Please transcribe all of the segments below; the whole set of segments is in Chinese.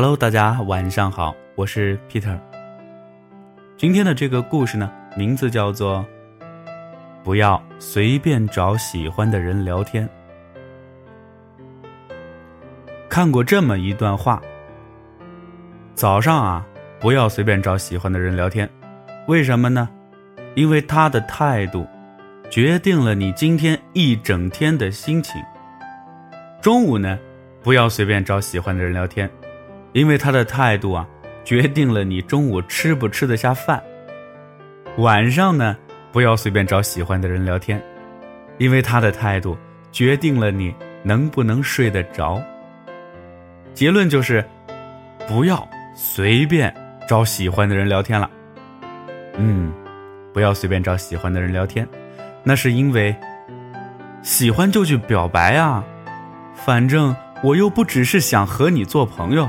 Hello，大家晚上好，我是 Peter。今天的这个故事呢，名字叫做“不要随便找喜欢的人聊天”。看过这么一段话：早上啊，不要随便找喜欢的人聊天，为什么呢？因为他的态度，决定了你今天一整天的心情。中午呢，不要随便找喜欢的人聊天。因为他的态度啊，决定了你中午吃不吃得下饭。晚上呢，不要随便找喜欢的人聊天，因为他的态度决定了你能不能睡得着。结论就是，不要随便找喜欢的人聊天了。嗯，不要随便找喜欢的人聊天，那是因为喜欢就去表白啊，反正我又不只是想和你做朋友。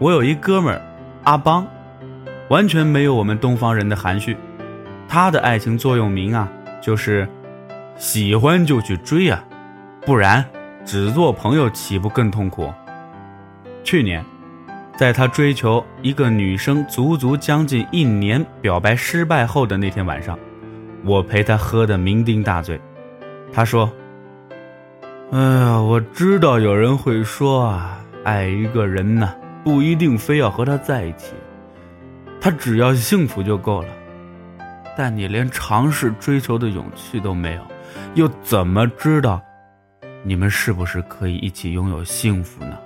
我有一哥们儿，阿邦，完全没有我们东方人的含蓄。他的爱情座右铭啊，就是喜欢就去追啊，不然只做朋友岂不更痛苦？去年，在他追求一个女生足足将近一年，表白失败后的那天晚上，我陪他喝得酩酊大醉。他说：“哎呀，我知道有人会说啊，爱一个人呢。”不一定非要和他在一起，他只要幸福就够了。但你连尝试追求的勇气都没有，又怎么知道你们是不是可以一起拥有幸福呢？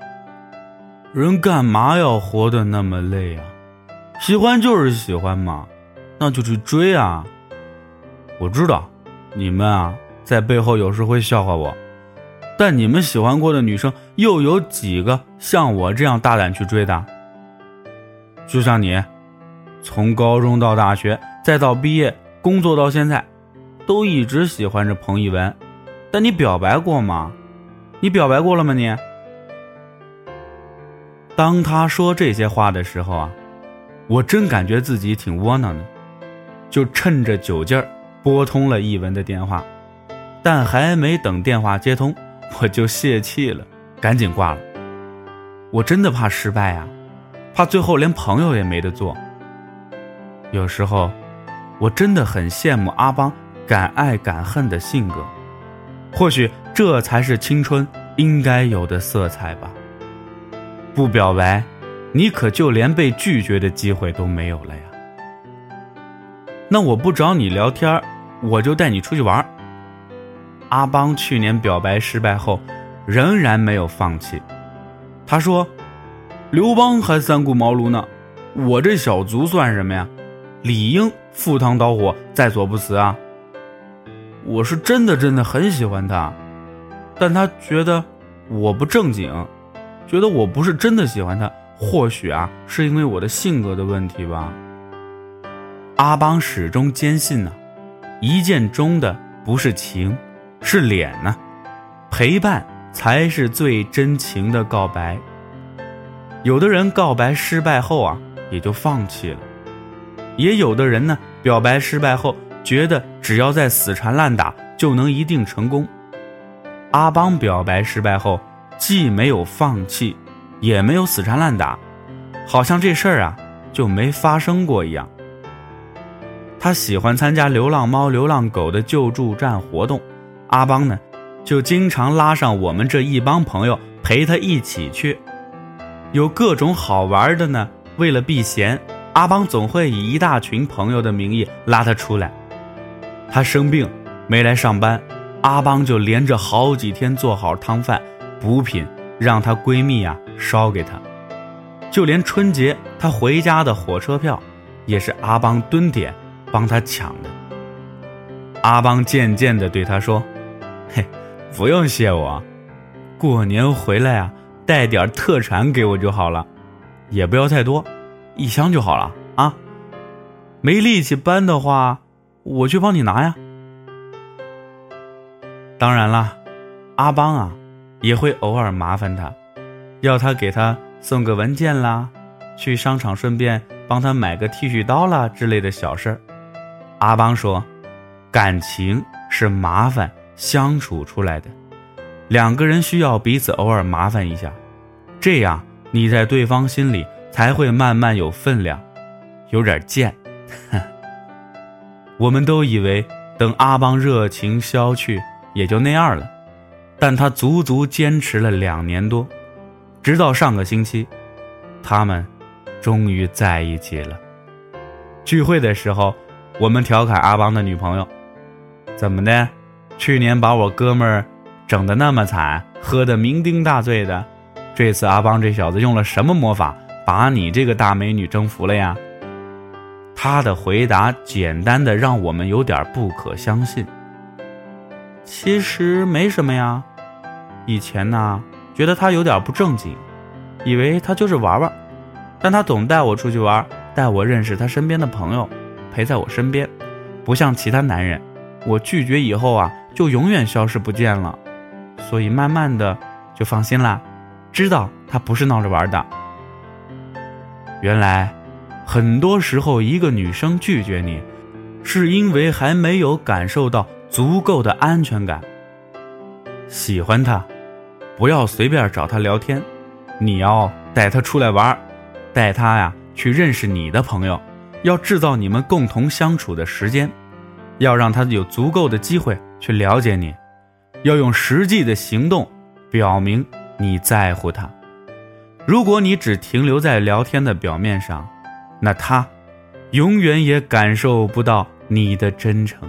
人干嘛要活得那么累啊？喜欢就是喜欢嘛，那就去追啊！我知道你们啊，在背后有时会笑话我。但你们喜欢过的女生又有几个像我这样大胆去追的？就像你，从高中到大学，再到毕业工作到现在，都一直喜欢着彭一文。但你表白过吗？你表白过了吗？你？当他说这些话的时候啊，我真感觉自己挺窝囊的，就趁着酒劲儿拨通了一文的电话，但还没等电话接通。我就泄气了，赶紧挂了。我真的怕失败啊，怕最后连朋友也没得做。有时候，我真的很羡慕阿邦敢爱敢恨的性格，或许这才是青春应该有的色彩吧。不表白，你可就连被拒绝的机会都没有了呀。那我不找你聊天，我就带你出去玩。阿邦去年表白失败后，仍然没有放弃。他说：“刘邦还三顾茅庐呢，我这小卒算什么呀？理应赴汤蹈火，在所不辞啊！我是真的真的很喜欢他，但他觉得我不正经，觉得我不是真的喜欢他。或许啊，是因为我的性格的问题吧。”阿邦始终坚信呢，一见钟的不是情。是脸呢，陪伴才是最真情的告白。有的人告白失败后啊，也就放弃了；也有的人呢，表白失败后觉得只要再死缠烂打就能一定成功。阿邦表白失败后，既没有放弃，也没有死缠烂打，好像这事儿啊就没发生过一样。他喜欢参加流浪猫、流浪狗的救助站活动。阿邦呢，就经常拉上我们这一帮朋友陪他一起去，有各种好玩的呢。为了避嫌，阿邦总会以一大群朋友的名义拉他出来。他生病没来上班，阿邦就连着好几天做好汤饭、补品，让她闺蜜呀烧给他。就连春节她回家的火车票，也是阿邦蹲点帮她抢的。阿邦渐渐地对她说。嘿，不用谢我，过年回来啊，带点特产给我就好了，也不要太多，一箱就好了啊。没力气搬的话，我去帮你拿呀。当然了，阿邦啊，也会偶尔麻烦他，要他给他送个文件啦，去商场顺便帮他买个剃须刀啦之类的小事儿。阿邦说，感情是麻烦。相处出来的，两个人需要彼此偶尔麻烦一下，这样你在对方心里才会慢慢有分量，有点贱。我们都以为等阿邦热情消去也就那样了，但他足足坚持了两年多，直到上个星期，他们终于在一起了。聚会的时候，我们调侃阿邦的女朋友：“怎么的？去年把我哥们儿整得那么惨，喝得酩酊大醉的，这次阿邦这小子用了什么魔法，把你这个大美女征服了呀？”他的回答简单的让我们有点不可相信。其实没什么呀，以前呢觉得他有点不正经，以为他就是玩玩，但他总带我出去玩，带我认识他身边的朋友，陪在我身边，不像其他男人，我拒绝以后啊就永远消失不见了，所以慢慢的就放心啦，知道他不是闹着玩的。原来。很多时候，一个女生拒绝你，是因为还没有感受到足够的安全感。喜欢她，不要随便找她聊天，你要带她出来玩，带她呀去认识你的朋友，要制造你们共同相处的时间，要让她有足够的机会去了解你，要用实际的行动表明你在乎他。如果你只停留在聊天的表面上，那他，永远也感受不到你的真诚。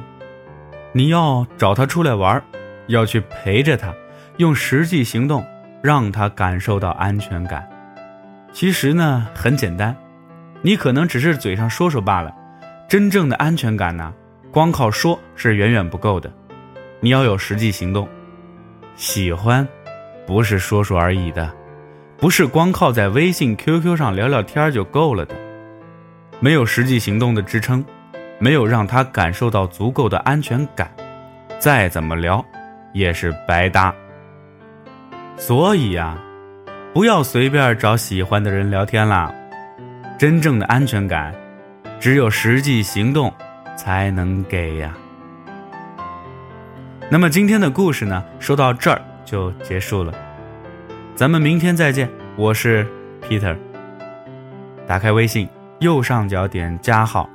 你要找他出来玩，要去陪着他，用实际行动让他感受到安全感。其实呢，很简单，你可能只是嘴上说说罢了。真正的安全感呢，光靠说是远远不够的，你要有实际行动。喜欢，不是说说而已的，不是光靠在微信、QQ 上聊聊天就够了的。没有实际行动的支撑，没有让他感受到足够的安全感，再怎么聊也是白搭。所以呀，不要随便找喜欢的人聊天啦。真正的安全感，只有实际行动才能给呀。那么今天的故事呢，说到这儿就结束了。咱们明天再见，我是 Peter。打开微信。右上角点加号，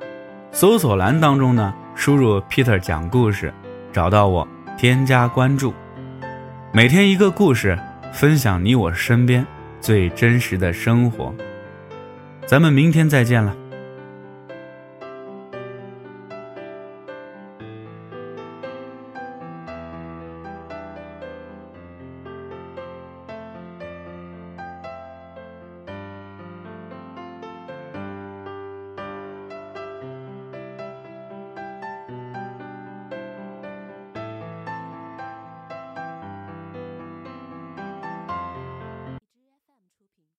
搜索栏当中呢，输入 Peter 讲故事，找到我，添加关注。每天一个故事，分享你我身边最真实的生活。咱们明天再见了。